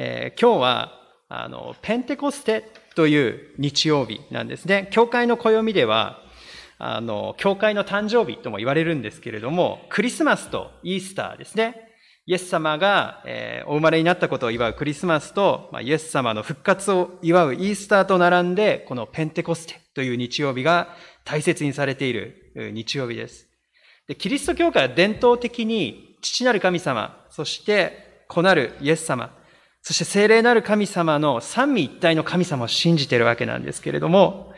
えー、今日は、あの、ペンテコステという日曜日なんですね。教会の暦では、あの、教会の誕生日とも言われるんですけれども、クリスマスとイースターですね。イエス様が、えー、お生まれになったことを祝うクリスマスと、まあ、イエス様の復活を祝うイースターと並んで、このペンテコステという日曜日が大切にされている日曜日です。でキリスト教会は伝統的に父なる神様、そして子なるイエス様、そして聖霊なる神様の三位一体の神様を信じているわけなんですけれども、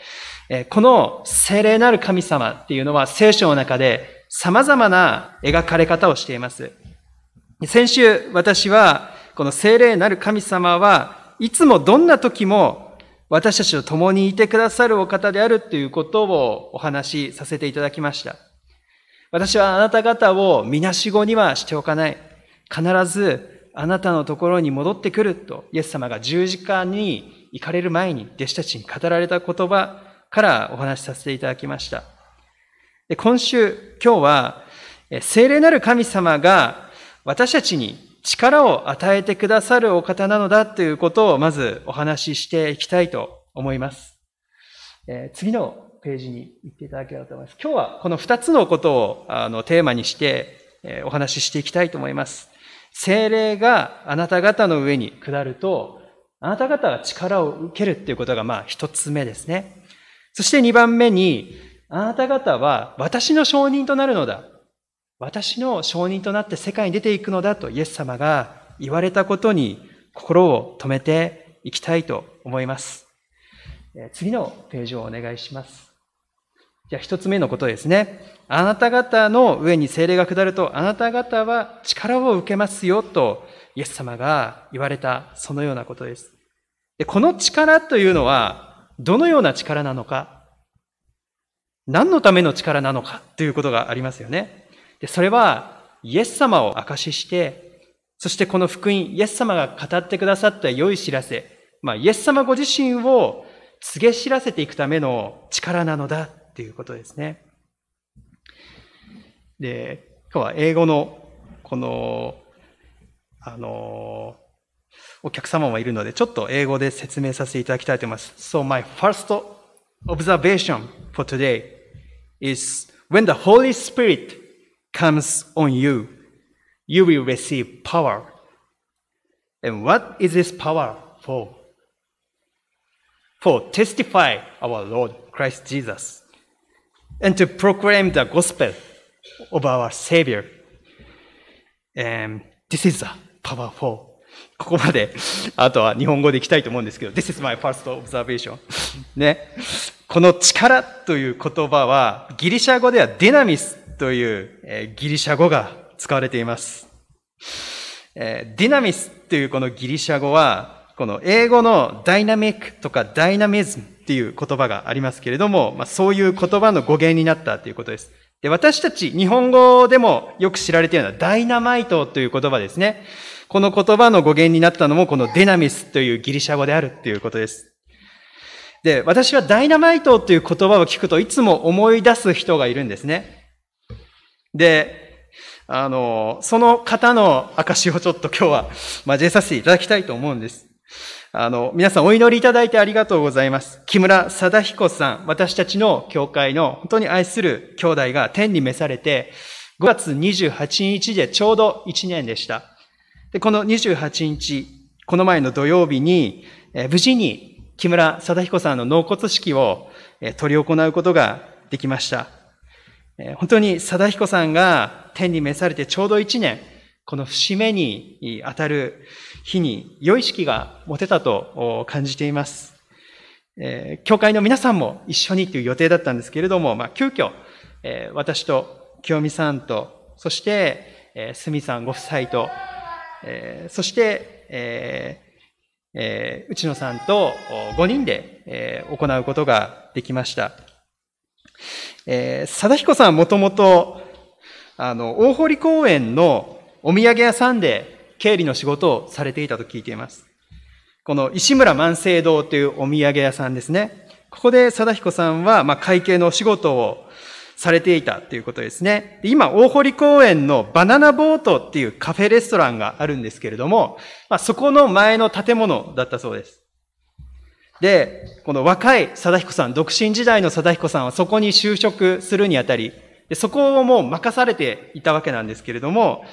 この聖霊なる神様っていうのは聖書の中で様々な描かれ方をしています。先週私はこの聖霊なる神様はいつもどんな時も私たちと共にいてくださるお方であるということをお話しさせていただきました。私はあなた方をみなしごにはしておかない。必ずあなたのところに戻ってくると、イエス様が十字架に行かれる前に弟子たちに語られた言葉からお話しさせていただきました。今週、今日は、聖霊なる神様が私たちに力を与えてくださるお方なのだということをまずお話ししていきたいと思います。え、次のページに行っていただければと思います。今日はこの二つのことをあのテーマにして、え、お話ししていきたいと思います。精霊があなた方の上に下ると、あなた方が力を受けるっていうことがまあ一つ目ですね。そして二番目に、あなた方は私の証人となるのだ。私の証人となって世界に出ていくのだとイエス様が言われたことに心を止めていきたいと思います。次のページをお願いします。じゃあ一つ目のことですね。あなた方の上に精霊が下ると、あなた方は力を受けますよと、イエス様が言われた、そのようなことです。でこの力というのは、どのような力なのか、何のための力なのかということがありますよね。で、それは、イエス様を証しして、そしてこの福音、イエス様が語ってくださった良い知らせ、まあ、イエス様ご自身を告げ知らせていくための力なのだっていうことですね。で、今日は英語の、この、あの、お客様もいるので、ちょっと英語で説明させていただきたいと思います。So my first observation for today is when the Holy Spirit comes on you, you will receive power. And what is this power for? For testify our Lord Christ Jesus and to proclaim the gospel of our Savior. And this is the power for ここまで、あとは日本語でいきたいと思うんですけど、This is my first observation. ね。この力という言葉は、ギリシャ語ではディナミスというえギリシャ語が使われています。えディナミスというこのギリシャ語は、この英語のダイナミックとかダイナミズムっていう言葉がありますけれども、まあ、そういう言葉の語源になったということです。で、私たち、日本語でもよく知られているのはダイナマイトという言葉ですね。この言葉の語源になったのもこのデナミスというギリシャ語であるということです。で、私はダイナマイトという言葉を聞くといつも思い出す人がいるんですね。で、あの、その方の証をちょっと今日は交えさせていただきたいと思うんです。あの、皆さんお祈りいただいてありがとうございます。木村貞彦さん、私たちの教会の本当に愛する兄弟が天に召されて、5月28日でちょうど1年でした。で、この28日、この前の土曜日に、え無事に木村貞彦さんの納骨式を取り行うことができました。本当に貞彦さんが天に召されてちょうど一年、この節目に当たる日に良い式が持てたと感じています。え教会の皆さんも一緒にという予定だったんですけれども、まあ、急遽、え私と清美さんと、そして、えすみさんご夫妻と、えそして、ええー、内野さんと5人で、え行うことができました。えー、貞彦さんもともと、あの、大堀公園のお土産屋さんで経理の仕事をされていたと聞いています。この石村万世堂というお土産屋さんですね。ここで貞彦さんは、ま、会計のお仕事をされていたということですね。今、大堀公園のバナナボートっていうカフェレストランがあるんですけれども、ま、そこの前の建物だったそうです。で、この若い貞彦さん、独身時代の貞彦さんはそこに就職するにあたり、でそこをもう任されていたわけなんですけれども、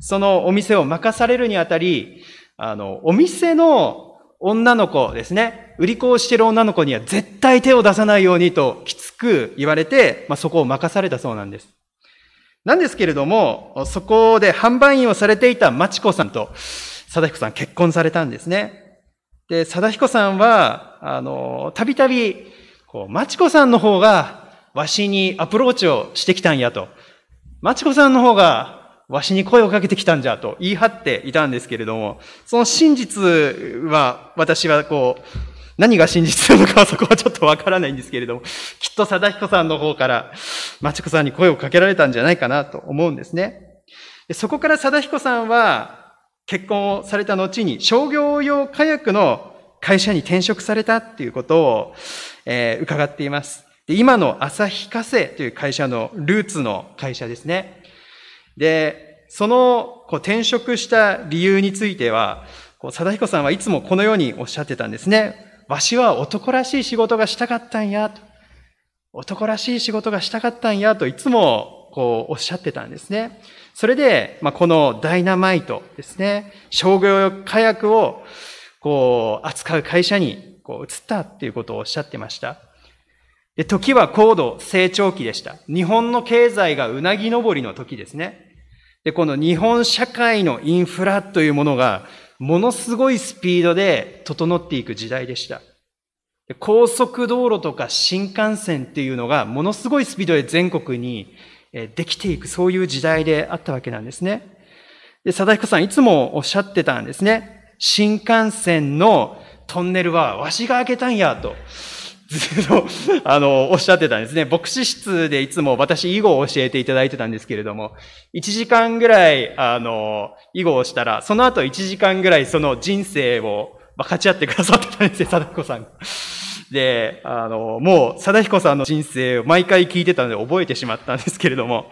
そのお店を任されるにあたり、あの、お店の女の子ですね、売り子をしている女の子には絶対手を出さないようにときつく言われて、まあ、そこを任されたそうなんです。なんですけれども、そこで販売員をされていたまちこさんと、貞彦さん結婚されたんですね。で、貞彦さんは、あの、たびたび、こう、まちこさんの方が、わしにアプローチをしてきたんやと。まちこさんの方が、わしに声をかけてきたんじゃと言い張っていたんですけれども、その真実は私はこう、何が真実なのかはそこはちょっとわからないんですけれども、きっと貞彦さんの方から、まちこさんに声をかけられたんじゃないかなと思うんですね。そこから貞彦さんは結婚をされた後に商業用火薬の会社に転職されたっていうことを、えー、伺っています。で今の朝日火星という会社のルーツの会社ですね。で、そのこう転職した理由については、こう貞彦さんはいつもこのようにおっしゃってたんですね。わしは男らしい仕事がしたかったんや、と。男らしい仕事がしたかったんや、といつもこうおっしゃってたんですね。それで、まあ、このダイナマイトですね、商業火薬をこう扱う会社にこう移ったっていうことをおっしゃってました。で時は高度成長期でした。日本の経済がうなぎ登りの時ですね。で、この日本社会のインフラというものが、ものすごいスピードで整っていく時代でした。高速道路とか新幹線っていうのが、ものすごいスピードで全国にできていく、そういう時代であったわけなんですね。で、貞彦さんいつもおっしゃってたんですね。新幹線のトンネルはわしが開けたんやと。ずっと、あの、おっしゃってたんですね。牧師室でいつも私、囲碁を教えていただいてたんですけれども、1時間ぐらい、あの、囲碁をしたら、その後1時間ぐらいその人生を分かち合ってくださってたんですよ、貞彦さんが。で、あの、もう、貞彦さんの人生を毎回聞いてたので覚えてしまったんですけれども、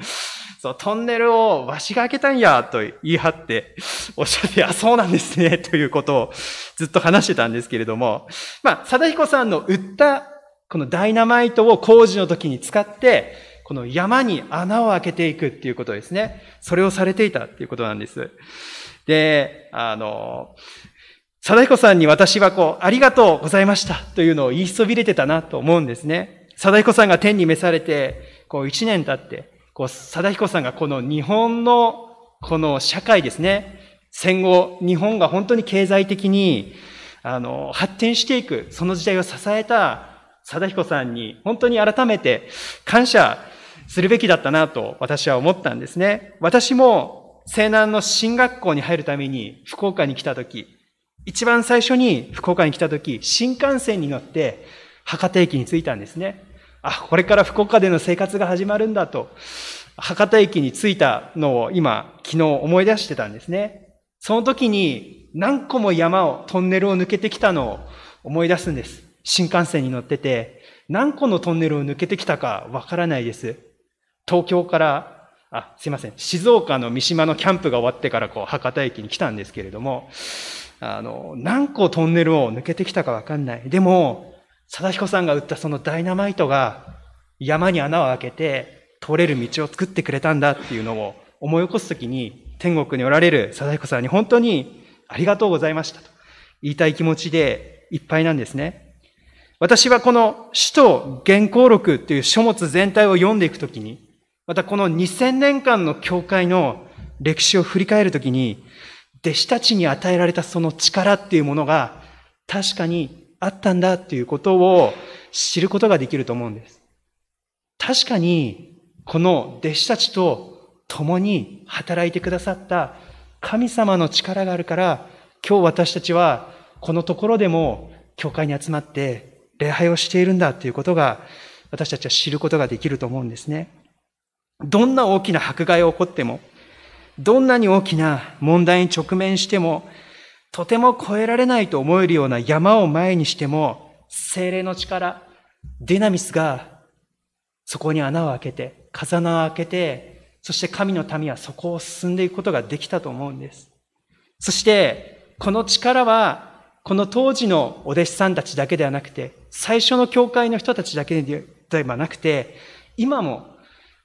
そう、トンネルをわしが開けたんや、と言い張って、おっしゃって、あ、そうなんですね、ということをずっと話してたんですけれども、まあ、貞彦さんの売ったこのダイナマイトを工事の時に使って、この山に穴を開けていくっていうことですね。それをされていたっていうことなんです。で、あの、貞彦さんに私はこう、ありがとうございましたというのを言いそびれてたなと思うんですね。貞彦さんが天に召されて、こう一年経って、こう、貞彦さんがこの日本のこの社会ですね、戦後、日本が本当に経済的に、あの、発展していく、その時代を支えた貞彦さんに本当に改めて感謝するべきだったなと私は思ったんですね。私も西南の進学校に入るために福岡に来たとき、一番最初に福岡に来たとき、新幹線に乗って博多駅に着いたんですね。あ、これから福岡での生活が始まるんだと、博多駅に着いたのを今、昨日思い出してたんですね。その時に何個も山を、トンネルを抜けてきたのを思い出すんです。新幹線に乗ってて、何個のトンネルを抜けてきたかわからないです。東京から、あ、すいません。静岡の三島のキャンプが終わってからこう、博多駅に来たんですけれども、あの、何個トンネルを抜けてきたかわかんない。でも、貞彦さんが打ったそのダイナマイトが山に穴を開けて通れる道を作ってくれたんだっていうのを思い起こすときに天国におられる貞彦さんに本当にありがとうございましたと言いたい気持ちでいっぱいなんですね。私はこの使徒原稿録っていう書物全体を読んでいくときに、またこの2000年間の教会の歴史を振り返るときに、弟子たちに与えられたその力っていうものが確かにあったんだっていうことを知ることができると思うんです。確かに、この弟子たちと共に働いてくださった神様の力があるから、今日私たちはこのところでも教会に集まって礼拝をしているんだということが私たちは知ることができると思うんですね。どんな大きな迫害が起こっても、どんなに大きな問題に直面しても、とても超えられないと思えるような山を前にしても、精霊の力、デナミスがそこに穴を開けて、風穴を開けて、そして神の民はそこを進んでいくことができたと思うんです。そして、この力は、この当時のお弟子さんたちだけではなくて、最初の教会の人たちだけではなくて、今も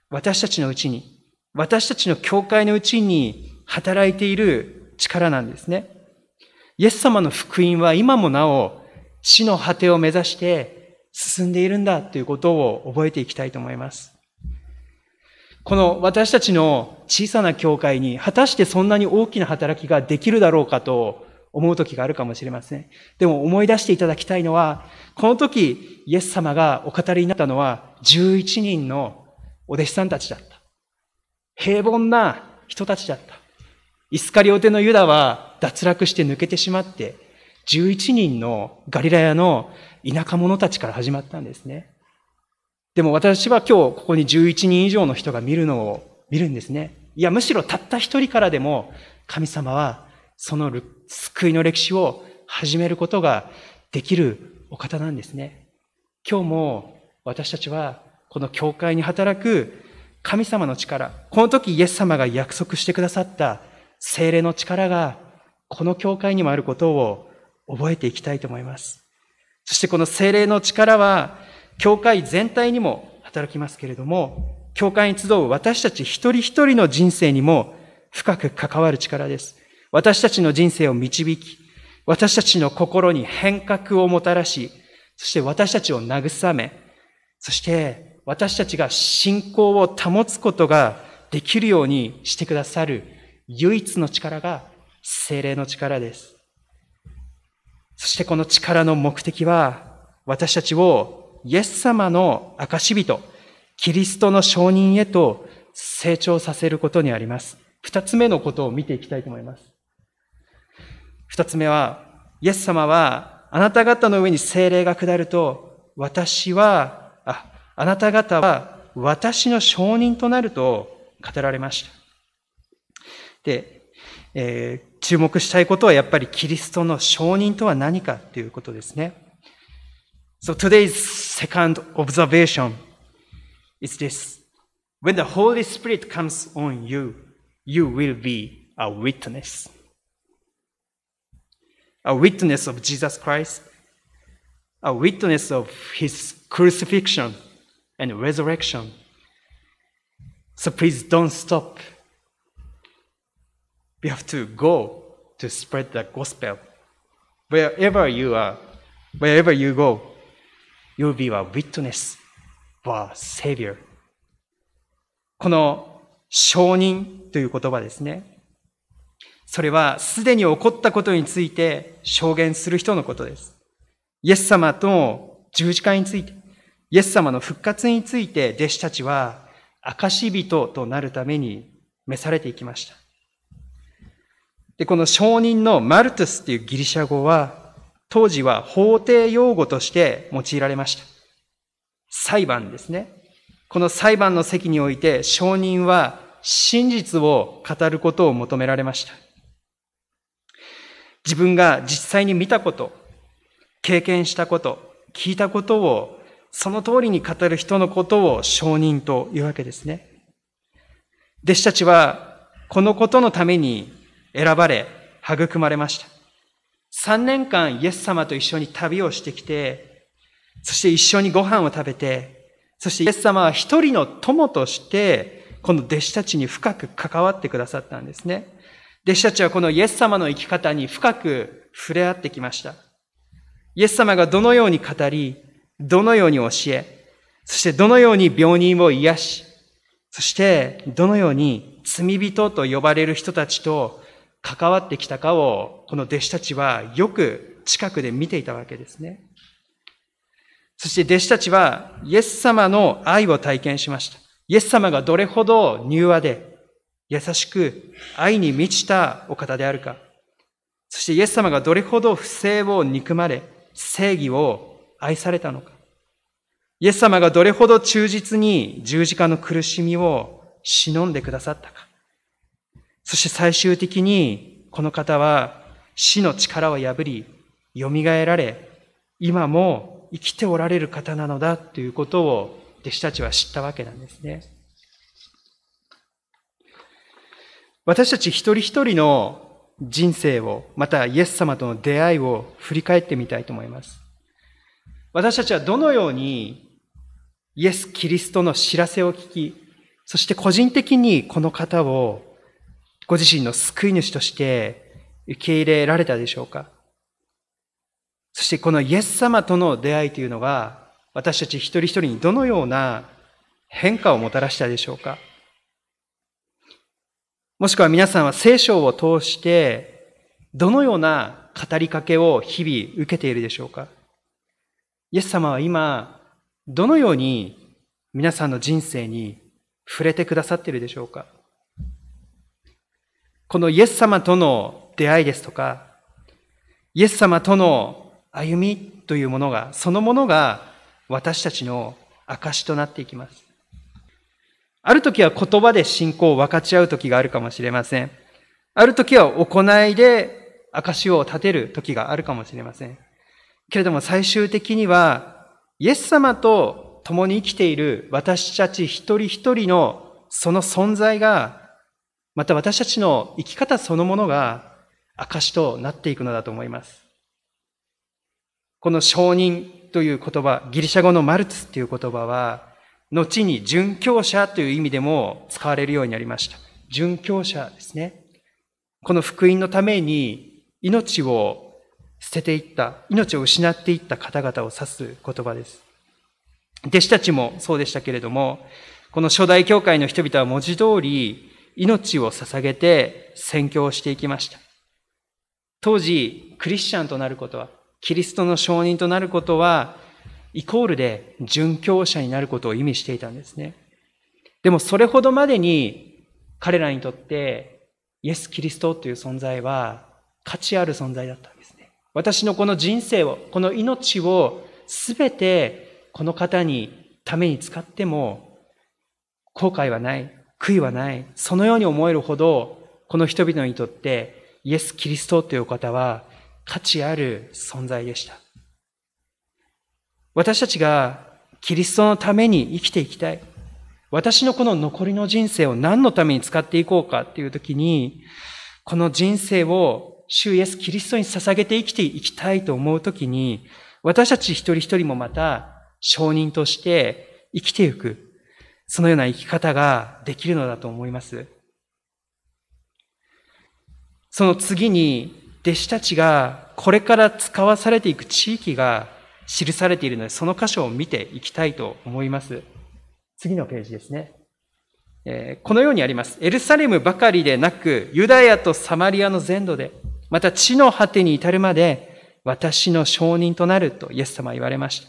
私たちのうちに、私たちの教会のうちに働いている力なんですね。イエス様の福音は今もなお死の果てを目指して進んでいるんだということを覚えていきたいと思います。この私たちの小さな教会に果たしてそんなに大きな働きができるだろうかと思う時があるかもしれません。でも思い出していただきたいのは、この時イエス様がお語りになったのは11人のお弟子さんたちだった。平凡な人たちだった。イスカリオテのユダは脱落して抜けてしまって、11人のガリラヤの田舎者たちから始まったんですね。でも私は今日ここに11人以上の人が見るのを見るんですね。いや、むしろたった一人からでも神様はその救いの歴史を始めることができるお方なんですね。今日も私たちはこの教会に働く神様の力、この時イエス様が約束してくださった精霊の力がこの教会にもあることを覚えていきたいと思います。そしてこの精霊の力は、教会全体にも働きますけれども、教会に集う私たち一人一人の人生にも深く関わる力です。私たちの人生を導き、私たちの心に変革をもたらし、そして私たちを慰め、そして私たちが信仰を保つことができるようにしてくださる唯一の力が精霊の力です。そしてこの力の目的は、私たちをイエス様の証人、キリストの承認へと成長させることにあります。二つ目のことを見ていきたいと思います。二つ目は、イエス様は、あなた方の上に精霊が下ると、私は、あ、あなた方は私の承認となると語られました。で、えー、注目したいことはやっぱりキリストの承認とは何かということですね。So today's second observation is this. When the Holy Spirit comes on you, you will be a witness. A witness of Jesus Christ, a witness of his crucifixion and resurrection. So please don't stop We have to go to spread the gospel. Wherever you are, wherever you go, you'll be a witness for Savior. この承認という言葉ですね。それはすでに起こったことについて証言する人のことです。イエス様との十字架について、イエス様の復活について弟子たちは証人となるために召されていきました。で、この証人のマルトスっていうギリシャ語は、当時は法廷用語として用いられました。裁判ですね。この裁判の席において証人は真実を語ることを求められました。自分が実際に見たこと、経験したこと、聞いたことをその通りに語る人のことを証人というわけですね。弟子たちはこのことのために選ばれ、育まれました。三年間イエス様と一緒に旅をしてきて、そして一緒にご飯を食べて、そしてイエス様は一人の友として、この弟子たちに深く関わってくださったんですね。弟子たちはこのイエス様の生き方に深く触れ合ってきました。イエス様がどのように語り、どのように教え、そしてどのように病人を癒し、そしてどのように罪人と呼ばれる人たちと関わってきたかを、この弟子たちはよく近くで見ていたわけですね。そして弟子たちはイエス様の愛を体験しました。イエス様がどれほど柔和で優しく愛に満ちたお方であるか。そしてイエス様がどれほど不正を憎まれ、正義を愛されたのか。イエス様がどれほど忠実に十字架の苦しみを忍んでくださったか。そして最終的にこの方は死の力を破り、蘇られ、今も生きておられる方なのだということを弟子たちは知ったわけなんですね。私たち一人一人の人生を、またイエス様との出会いを振り返ってみたいと思います。私たちはどのようにイエス・キリストの知らせを聞き、そして個人的にこの方をご自身の救い主として受け入れられたでしょうか？そしてこのイエス様との出会いというのが私たち一人一人にどのような変化をもたらしたでしょうか？もしくは皆さんは聖書を通してどのような語りかけを日々受けているでしょうか？イエス様は今どのように皆さんの人生に触れてくださっているでしょうか？このイエス様との出会いですとか、イエス様との歩みというものが、そのものが私たちの証となっていきます。ある時は言葉で信仰を分かち合う時があるかもしれません。ある時は行いで証を立てる時があるかもしれません。けれども最終的には、イエス様と共に生きている私たち一人一人のその存在が、また私たちの生き方そのものが証となっていくのだと思います。この承認という言葉、ギリシャ語のマルツっていう言葉は、後に殉教者という意味でも使われるようになりました。殉教者ですね。この福音のために命を捨てていった、命を失っていった方々を指す言葉です。弟子たちもそうでしたけれども、この初代教会の人々は文字通り命を捧げて宣教をしていきました。当時、クリスチャンとなることは、キリストの証人となることは、イコールで殉教者になることを意味していたんですね。でもそれほどまでに彼らにとってイエス・キリストという存在は価値ある存在だったんですね。私のこの人生を、この命をすべてこの方にために使っても後悔はない、悔いはない、そのように思えるほどこの人々にとってイエス・キリストという方は価値ある存在でした。私たちがキリストのために生きていきたい。私のこの残りの人生を何のために使っていこうかっていう時に、この人生を主イエス・キリストに捧げて生きていきたいと思う時に、私たち一人一人もまた証人として生きていく、そのような生き方ができるのだと思います。その次に、弟子たちがこれから使わされていく地域が記されているので、その箇所を見ていきたいと思います。次のページですね。えー、このようにあります。エルサレムばかりでなく、ユダヤとサマリアの全土で、また地の果てに至るまで、私の証人となるとイエス様は言われました。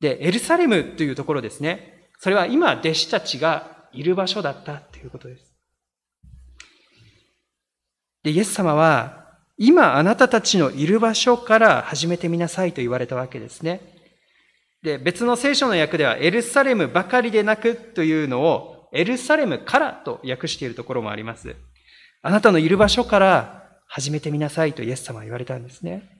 で、エルサレムというところですね。それは今、弟子たちがいる場所だったということです。で、イエス様は、今あなたたちのいる場所から始めてみなさいと言われたわけですね。で、別の聖書の訳では、エルサレムばかりでなくというのを、エルサレムからと訳しているところもあります。あなたのいる場所から始めてみなさいとイエス様は言われたんですね。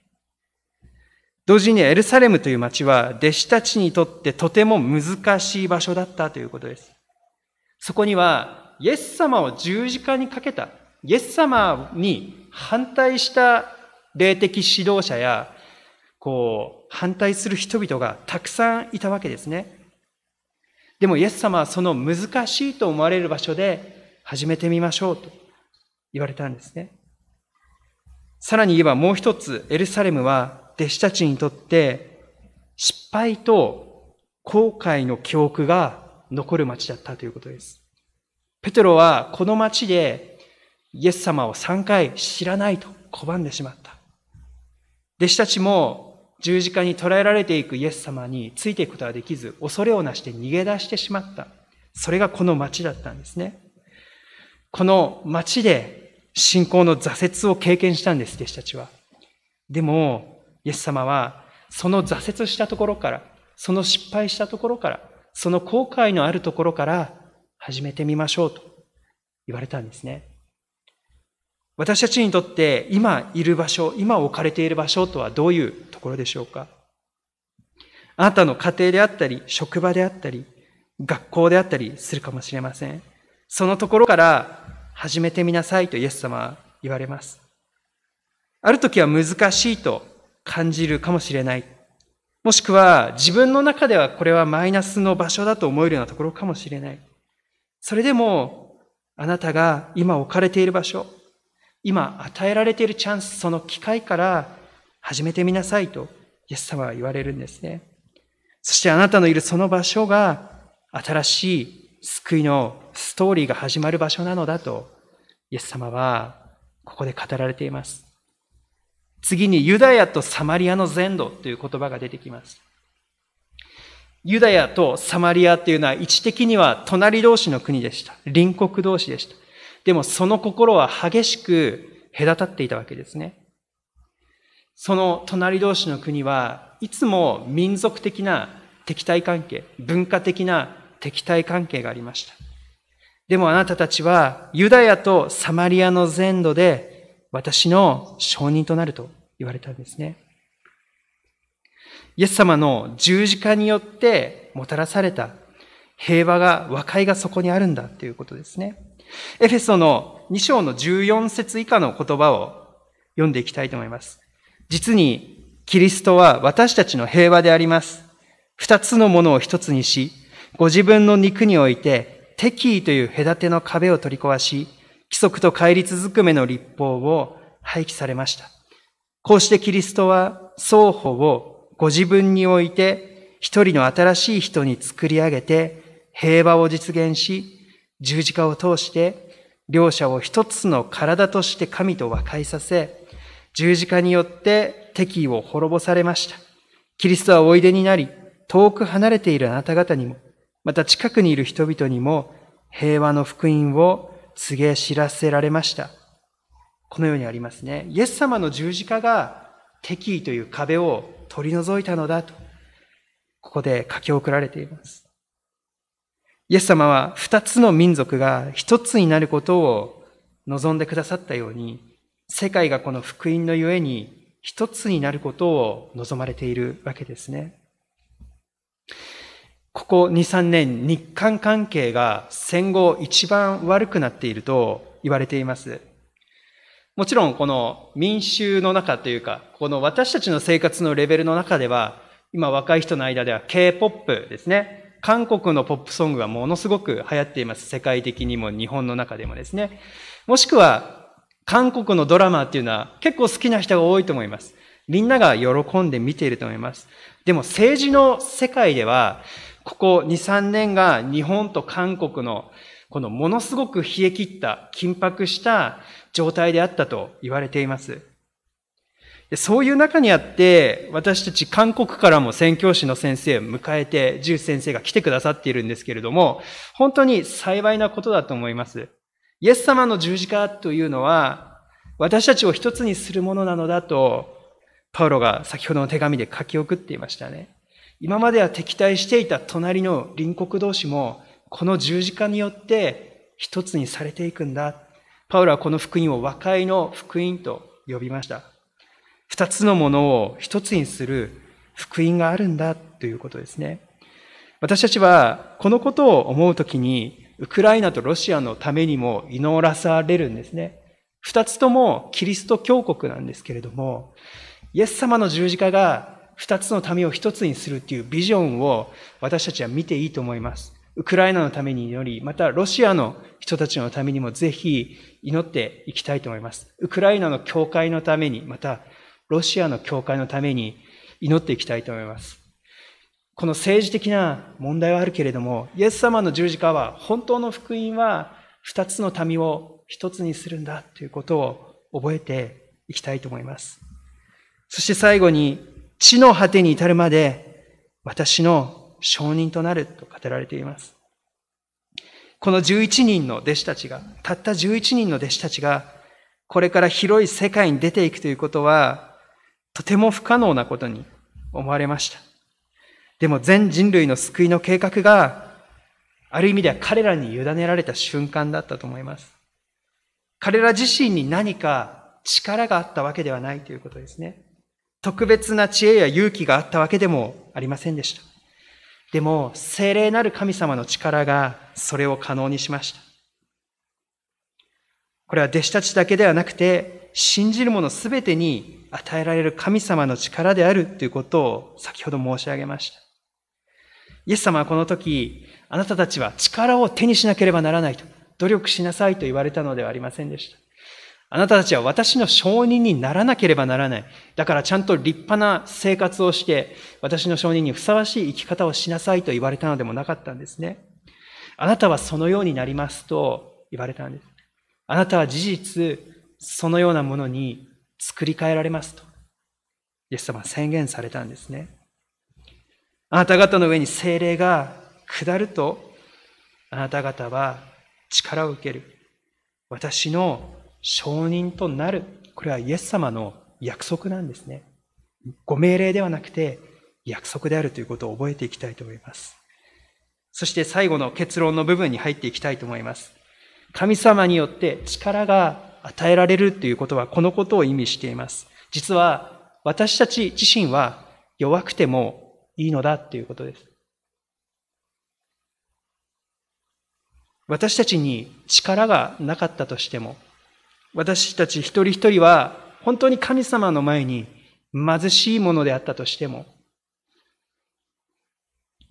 同時にエルサレムという町は弟子たちにとってとても難しい場所だったということです。そこにはイエス様を十字架にかけた、イエス様に反対した霊的指導者や、こう、反対する人々がたくさんいたわけですね。でもイエス様はその難しいと思われる場所で始めてみましょうと言われたんですね。さらに言えばもう一つ、エルサレムは弟子たちにとって失敗と後悔の記憶が残る町だったということです。ペテロはこの町でイエス様を3回知らないと拒んでしまった。弟子たちも十字架に捕らえられていくイエス様についていくことができず、恐れをなして逃げ出してしまった。それがこの町だったんですね。この町で信仰の挫折を経験したんです、弟子たちは。でも、イエス様は、その挫折したところから、その失敗したところから、その後悔のあるところから始めてみましょうと言われたんですね。私たちにとって今いる場所、今置かれている場所とはどういうところでしょうか？あなたの家庭であったり、職場であったり、学校であったりするかもしれません。そのところから始めてみなさいとイエス様は言われます。ある時は難しいと感じるかもしれない。もしくは自分の中ではこれはマイナスの場所だと思えるようなところかもしれない。それでもあなたが今置かれている場所、今与えられているチャンス、その機会から始めてみなさいとイエス様は言われるんですね。そしてあなたのいるその場所が新しい救いのストーリーが始まる場所なのだとイエス様はここで語られています。次にユダヤとサマリアの全土という言葉が出てきます。ユダヤとサマリアっていうのは位置的には隣同士の国でした。隣国同士でした。でもその心は激しく隔たっていたわけですね。その隣同士の国はいつも民族的な敵対関係、文化的な敵対関係がありました。でもあなたたちはユダヤとサマリアの全土で私の証人となると言われたんですね。イエス様の十字架によってもたらされた平和が、和解がそこにあるんだということですね。エフェソの2章の14節以下の言葉を読んでいきたいと思います。実に、キリストは私たちの平和であります。二つのものを一つにし、ご自分の肉において敵意という隔ての壁を取り壊し、規則と戒律ずくめの立法を廃棄されました。こうしてキリストは双方をご自分において一人の新しい人に作り上げて平和を実現し、十字架を通して両者を一つの体として神と和解させ、十字架によって敵意を滅ぼされました。キリストはおいでになり、遠く離れているあなた方にも、また近くにいる人々にも平和の福音を告げ知らせられました。このようにありますね。イエス様の十字架が敵意という壁を取り除いたのだと、ここで書き送られています。イエス様は二つの民族が一つになることを望んでくださったように、世界がこの福音のゆえに一つになることを望まれているわけですね。ここ2、3年、日韓関係が戦後一番悪くなっていると言われています。もちろんこの民衆の中というか、この私たちの生活のレベルの中では、今若い人の間では K-POP ですね。韓国のポップソングがものすごく流行っています。世界的にも日本の中でもですね。もしくは、韓国のドラマっていうのは結構好きな人が多いと思います。みんなが喜んで見ていると思います。でも政治の世界では、ここ2、3年が日本と韓国のこのものすごく冷え切った、緊迫した状態であったと言われています。そういう中にあって、私たち韓国からも宣教師の先生を迎えて、ジュース先生が来てくださっているんですけれども、本当に幸いなことだと思います。イエス様の十字架というのは、私たちを一つにするものなのだと、パウロが先ほどの手紙で書き送っていましたね。今までは敵対していた隣の隣国同士も、この十字架によって一つにされていくんだ。パウロはこの福音を和解の福音と呼びました。二つのものを一つにする福音があるんだということですね。私たちはこのことを思うときに、ウクライナとロシアのためにも祈らされるんですね。二つともキリスト教国なんですけれども、イエス様の十字架が二つの民を一つにするっていうビジョンを私たちは見ていいと思います。ウクライナのために祈り、またロシアの人たちのためにもぜひ祈っていきたいと思います。ウクライナの教会のために、またロシアの教会のために祈っていきたいと思います。この政治的な問題はあるけれども、イエス様の十字架は本当の福音は二つの民を一つにするんだということを覚えていきたいと思います。そして最後に地の果てに至るまで私の証人となると語られています。この11人の弟子たちが、たった11人の弟子たちが、これから広い世界に出ていくということは、とても不可能なことに思われました。でも全人類の救いの計画が、ある意味では彼らに委ねられた瞬間だったと思います。彼ら自身に何か力があったわけではないということですね。特別な知恵や勇気があったわけでもありませんでした。でも、聖霊なる神様の力がそれを可能にしました。これは弟子たちだけではなくて、信じる者すべてに与えられる神様の力であるということを先ほど申し上げました。イエス様はこの時、あなたたちは力を手にしなければならないと、努力しなさいと言われたのではありませんでした。あなたたちは私の承認にならなければならない。だからちゃんと立派な生活をして、私の承認にふさわしい生き方をしなさいと言われたのでもなかったんですね。あなたはそのようになりますと言われたんです。あなたは事実、そのようなものに作り変えられますと。イエス様は宣言されたんですね。あなた方の上に精霊が下ると、あなた方は力を受ける。私の承認となる。これはイエス様の約束なんですね。ご命令ではなくて約束であるということを覚えていきたいと思います。そして最後の結論の部分に入っていきたいと思います。神様によって力が与えられるということはこのことを意味しています。実は私たち自身は弱くてもいいのだということです。私たちに力がなかったとしても、私たち一人一人は本当に神様の前に貧しいものであったとしても、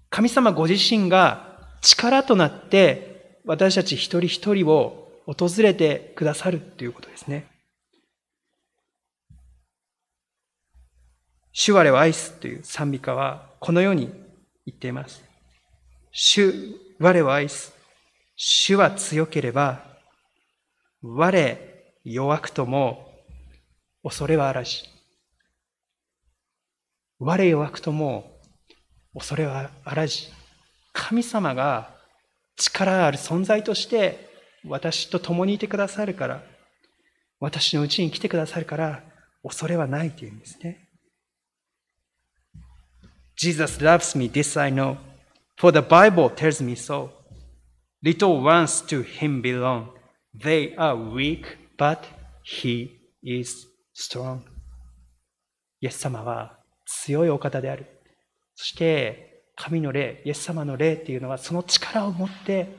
神様ご自身が力となって私たち一人一人を訪れてくださるということですね。主我を愛すという賛美歌はこのように言っています。主我を愛す。主は強ければ、我弱くとも恐れはあらじ。我弱くとも恐れはあらじ。神様が力ある存在として私と共にいてくださるから、私のうちに来てくださるから、恐れはないというんですね。Jesus loves me, this I know, for the Bible tells me so. Little ones to him belong. They are weak, but he is strong. イエス様は強いお方である。そして、神の霊、イエス様の霊っていうのはその力を持って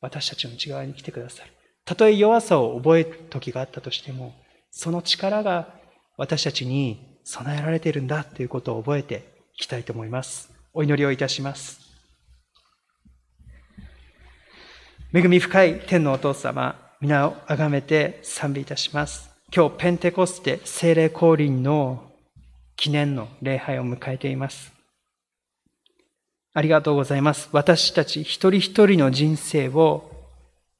私たちの内側に来てくださる。たとえ弱さを覚える時があったとしても、その力が私たちに備えられているんだということを覚えていきたいと思います。お祈りをいたします。恵み深い天のお父様、皆をあがめて賛美いたします。今日、ペンテコステ聖霊降臨の記念の礼拝を迎えています。ありがとうございます。私たち一人一人の人生を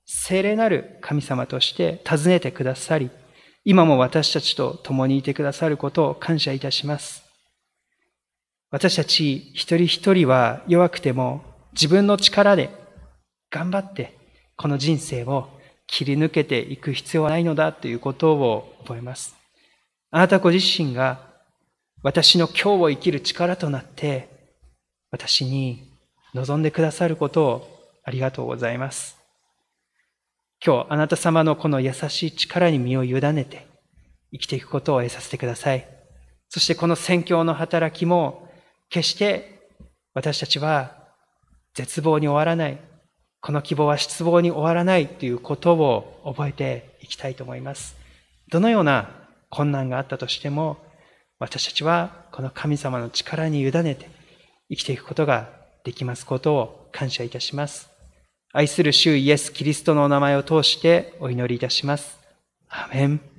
聖霊なる神様として訪ねてくださり、今も私たちと共にいてくださることを感謝いたします。私たち一人一人は弱くても自分の力で頑張ってこの人生を切り抜けていく必要はないのだということを覚えます。あなたご自身が私の今日を生きる力となって私に望んでくださることをありがとうございます。今日あなた様のこの優しい力に身を委ねて生きていくことを得させてください。そしてこの宣教の働きも決して私たちは絶望に終わらない。この希望は失望に終わらないということを覚えていきたいと思います。どのような困難があったとしても私たちはこの神様の力に委ねて生きていくことができますことを感謝いたします。愛する主イエス・キリストのお名前を通してお祈りいたします。アメン。